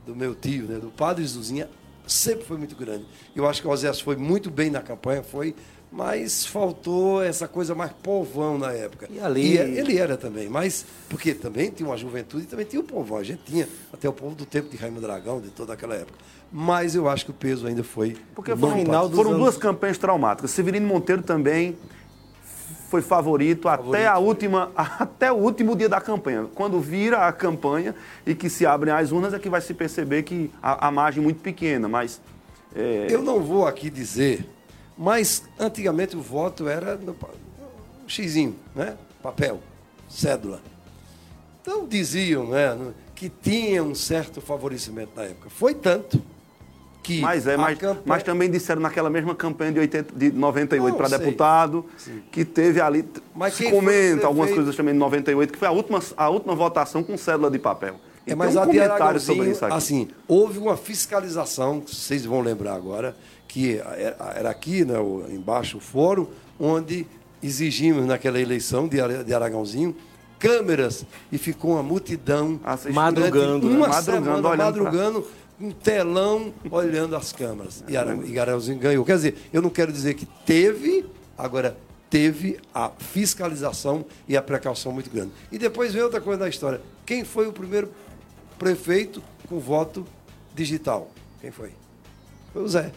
do meu tio, né, do Padre Zuzinha, sempre foi muito grande. Eu acho que o Osés foi muito bem na campanha, foi, mas faltou essa coisa mais povão na época. E ali- ele era também, mas porque também tinha uma juventude e também tinha o povão. A gente tinha até o povo do tempo de Raimundo Dragão, de toda aquela época. Mas eu acho que o peso ainda foi. Porque final dos foram anos- duas campanhas traumáticas. Severino Monteiro também foi favorito, até, a última, até o último dia da campanha. Quando vira a campanha e que se abrem as urnas, é que vai se perceber que a, a margem é muito pequena. Mas é, Eu não vou aqui dizer, mas antigamente o voto era no um xizinho, né? Papel, cédula. Então diziam né, que tinha um certo favorecimento na época. Foi tanto que. Mas é, mas, campanha- mas também disseram naquela mesma campanha de, 80, de 98 Não, para deputado, Sim. que teve ali, Mas se comenta algumas prefeito? coisas também de 98, que foi a última, a última votação com cédula de papel. É, mas um comentário sobre isso aqui. assim, houve uma fiscalização, vocês vão lembrar agora, que era aqui, né, embaixo, o fórum, onde exigimos naquela eleição de, Ara- de Aragãozinho câmeras e ficou uma multidão Assistindo. Madrugando, durante né? uma Madrugando, semana, olhando pra- madrugando, um telão olhando as câmeras. E Aragãozinho ganhou. Quer dizer, eu não quero dizer que teve, agora teve a fiscalização e a precaução muito grande. E depois vem outra coisa da história. Quem foi o primeiro prefeito com voto digital? Quem foi? Foi o Zé.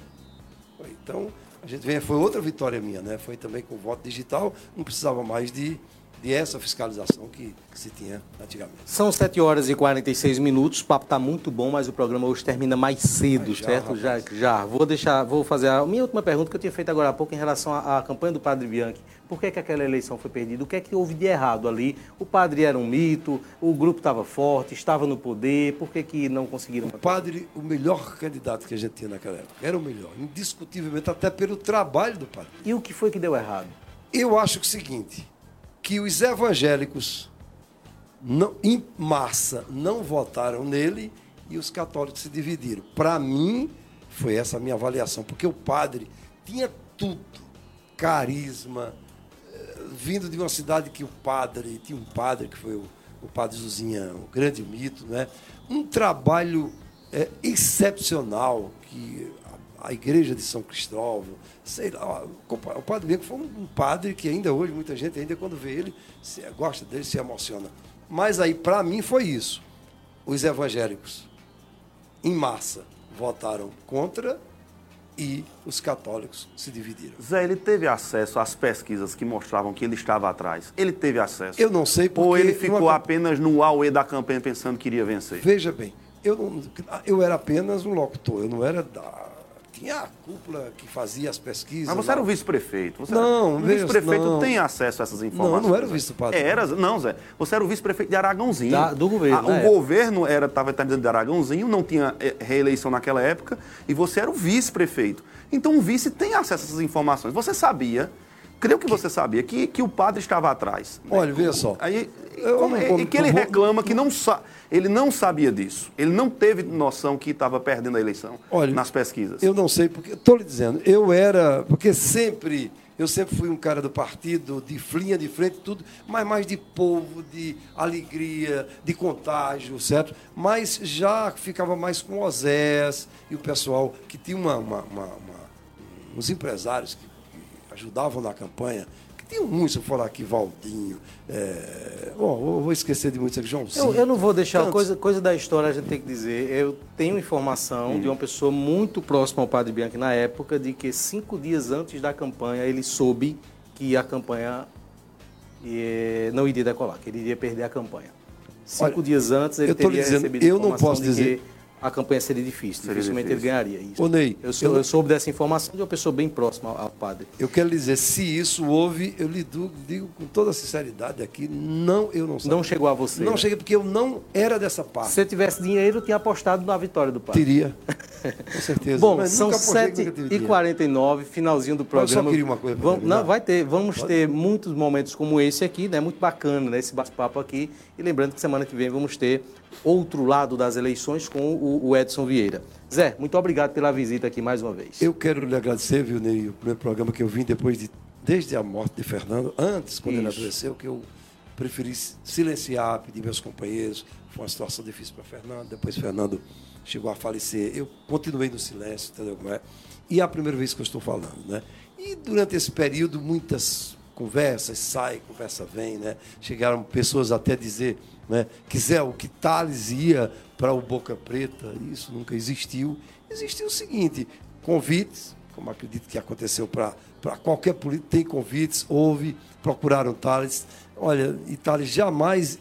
Então, a gente vê, foi outra vitória minha, né? Foi também com voto digital, não precisava mais de, de essa fiscalização que, que se tinha antigamente. São 7 horas e 46 minutos. O papo está muito bom, mas o programa hoje termina mais cedo, já, certo? Já, já. Vou deixar, vou fazer a minha última pergunta que eu tinha feito agora há pouco em relação à, à campanha do Padre Bianchi. Por que, que aquela eleição foi perdida? O que é que houve de errado ali? O padre era um mito, o grupo estava forte, estava no poder, por que, que não conseguiram? O padre, o melhor candidato que a gente tinha naquela época. Era o melhor, indiscutivelmente, até pelo trabalho do padre. E o que foi que deu errado? Eu acho que é o seguinte, que os evangélicos não, em massa não votaram nele e os católicos se dividiram. Para mim, foi essa a minha avaliação, porque o padre tinha tudo, carisma, eh, vindo de uma cidade que o padre, tinha um padre que foi o, o padre Zuzinha, o grande mito, né? Um trabalho eh, excepcional que a, igreja de São Cristóvão, sei lá, o padre Bianco foi um, padre que ainda hoje muita gente ainda quando vê ele se, gosta dele, se emociona. Mas aí para mim foi isso. Os evangélicos em massa votaram contra e os católicos se dividiram. Zé, ele teve acesso às pesquisas que mostravam que ele estava atrás? Ele teve acesso? Eu não sei porque Ou ele ficou numa- apenas no auê da campanha pensando que iria vencer? Veja bem, eu, não, eu era apenas um locutor, eu não era da. Tinha a cúpula que fazia as pesquisas. Mas você lá. era o vice-prefeito. Não, era... O vice-prefeito tem acesso a essas informações. Não, não era o Zé. vice do padre. Era, não, Zé. Você era o vice-prefeito de Aragãozinho. Da- do governo, Ah, o época. governo era estava terminando de Aragãozinho, não tinha eh, reeleição naquela época, e você era o vice-prefeito. Então o vice tem acesso a essas informações. Você sabia, creio que você sabia, que, que o padre estava atrás. né? Olha, veja só. Aí, como- não e vou- que ele vou- reclama que não sa... ele não sabia disso. Ele não teve noção que estava perdendo a eleição Olha, nas pesquisas. Eu não sei, porque estou lhe dizendo, eu era, porque sempre, eu sempre fui um cara do partido, de linha de frente, tudo, mas mais de povo, de alegria, de contágio, certo? Mas já ficava mais com o Osés e o pessoal que tinha uma, uma- uma- uma- uns empresários que ajudavam na campanha, que tinham muitos, se eu falar aqui, Valdinho, é, vou esquecer de muitos aqui, Joãozinho. Eu, eu não vou deixar, Tantos. coisa, coisa da história a gente tem que dizer. Eu tenho informação de uma pessoa muito próxima ao Padre Bianchi na época, de que cinco dias antes da campanha ele soube que a campanha eh, não iria decolar, que ele iria perder a campanha. Cinco Olha, dias antes ele teria dizendo, recebido eu não posso dizer- a campanha seria difícil, Seria dificilmente difícil. ele ganharia isso. Ô, Ney, eu, sou- eu- eu soube dessa informação de uma pessoa bem próxima ao, ao padre. Eu quero lhe dizer, se isso houve, eu lhe du- digo com toda sinceridade aqui, não, eu não sei. Não chegou a você. Não né? cheguei porque eu não era dessa parte. Se você tivesse dinheiro, eu tinha apostado na vitória do padre. Teria, com certeza. Bom, Mas são nunca apostei que nunca tive dinheiro. 7h49, finalzinho do Mas eu só programa. queria uma coisa Vamos, não, vai ter. Vamos ter muitos momentos como esse aqui, né? Muito bacana, né? Esse bate-papo aqui. E lembrando que semana que vem vamos ter outro lado das eleições com o, o Edson Vieira. Zé, muito obrigado pela visita aqui mais uma vez. Eu quero lhe agradecer, viu, Ney, o primeiro programa que eu vim depois de, desde a morte de Fernando, antes, quando ele Isso. adoeceu, que eu preferi silenciar, pedir meus companheiros. Foi uma situação difícil para Fernando. Depois Fernando chegou a falecer. Eu continuei no silêncio, entendeu como é? E é a primeira vez que eu estou falando, né? E durante esse período, muitas conversas, sai, conversa vem, né? Chegaram pessoas até dizer, né? Que Zé, o que Thales ia para o Boca Preta, isso nunca existiu. Existiu o seguinte, convites, como acredito que aconteceu para qualquer político, tem convites, houve, procuraram Thales. Olha, e Thales jamais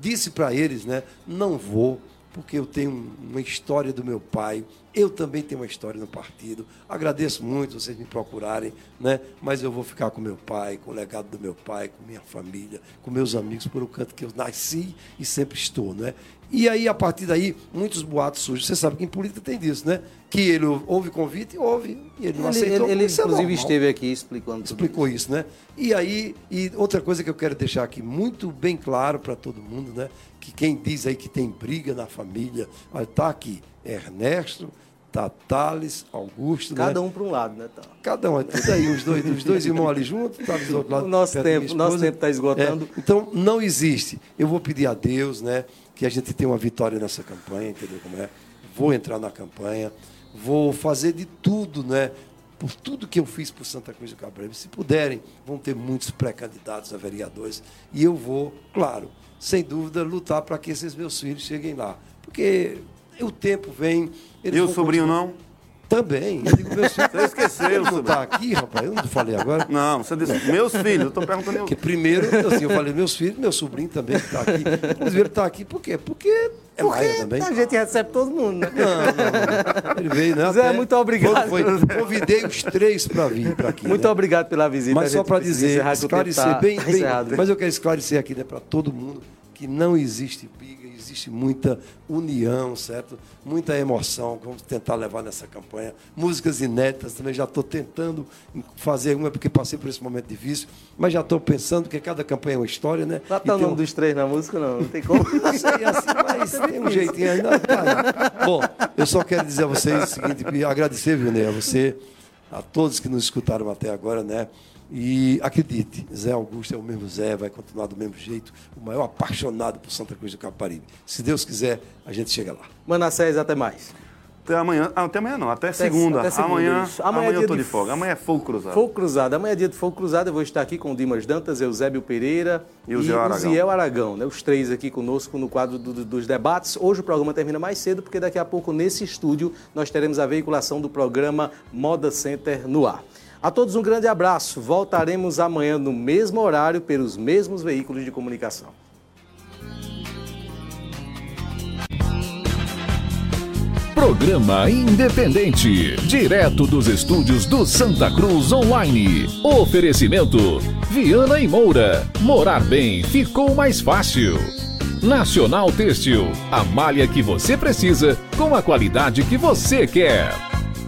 disse para eles, né, não vou, porque eu tenho uma história do meu pai, Eu também tenho uma história no partido. Agradeço muito vocês me procurarem, né? mas eu vou ficar com meu pai, com o legado do meu pai, com minha família, com meus amigos, por o canto que eu nasci e sempre estou. Né? E aí, a partir daí, muitos boatos surgem. Você sabe que em política tem disso, né? Que ele houve convite, houve, e ele não Ele, aceitou. ele, ele, isso é inclusive, normal esteve aqui explicando tudo explicou isso, né? E aí, e outra coisa que eu quero deixar aqui muito bem claro para todo mundo, né? Que quem diz aí que tem briga na família, olha, tá aqui Ernesto, tá Thales, Augusto, Cada né? um para um lado, né? Tá. Cada um, é tudo aí, os dois, os dois irmãos ali juntos, Thales do outro lado. O nosso tempo- nosso tempo tá esgotando. É, então, não existe. Eu vou pedir a Deus, né? Que a gente tenha uma vitória nessa campanha, entendeu como é? Vou entrar na campanha, vou fazer de tudo, né? Por tudo que eu fiz por Santa Cruz do Cabreiro. Se puderem, vão ter muitos pré-candidatos a vereadores. E eu vou, claro, sem dúvida, lutar para que esses meus filhos cheguem lá. Porque o tempo vem. Eles E o sobrinho continuar- não? Também. Eu digo, meus filhos. Você esqueceu, não está aqui, rapaz? Eu não falei agora. Não, você disse, meus filhos, eu estou perguntando. Porque primeiro, assim, eu falei, meus filhos, meu sobrinho também que está aqui. Inclusive, ele está aqui por quê? Porque é Maia também. A gente recebe todo mundo, né? Não, não, não. Ele veio, né? Zé, muito obrigado. Foi, foi- convidei os três para vir para aqui. Muito né? obrigado pela visita. Mas só para dizer, esclarecer bem, bem encerrado. mas eu quero esclarecer aqui né, para todo mundo que não existe briga, existe muita união, certo? Muita emoção. Vamos tentar levar nessa campanha. Músicas inéditas também já estou tentando fazer uma, porque passei por esse momento difícil, mas já estou pensando que cada campanha é uma história, né? Lá tá o nome um- dos três na música, não. Não tem como. não sei assim, mas tem um jeitinho ainda. Tá. Bom, eu só quero dizer a vocês o seguinte, agradecer, viu, Ney, a você, a todos que nos escutaram até agora, né? E acredite, Zé Augusto é o mesmo Zé, vai continuar do mesmo jeito, o maior apaixonado por Santa Cruz do Caparibe. Se Deus quiser, a gente chega lá. Manassés, até mais. Até amanhã. Ah, até amanhã não, até, segunda. até segunda, Amanhã, amanhã, Amanhã é eu dia tô de de folga. Amanhã é fogo cruzado. Fogo Cruzado. Amanhã é dia de Fogo Cruzado. Eu vou estar aqui com o Dimas Dantas, Eusébio Pereira E o Zé Aragão. Ziel Aragão. Né? Os três aqui conosco no quadro do- do- dos debates. Hoje o programa termina mais cedo, porque daqui a pouco, nesse estúdio, nós teremos a veiculação do programa Moda Center no ar. A todos um grande abraço. Voltaremos amanhã no mesmo horário pelos mesmos veículos de comunicação. Programa Independente, direto dos estúdios do Santa Cruz Online. Oferecimento: Viana e Moura. Morar bem ficou mais fácil. Nacional Têxtil, a malha que você precisa com a qualidade que você quer.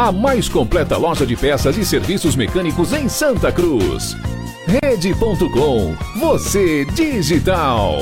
a mais completa loja de peças e serviços mecânicos em Santa Cruz. Rede.com, você digital.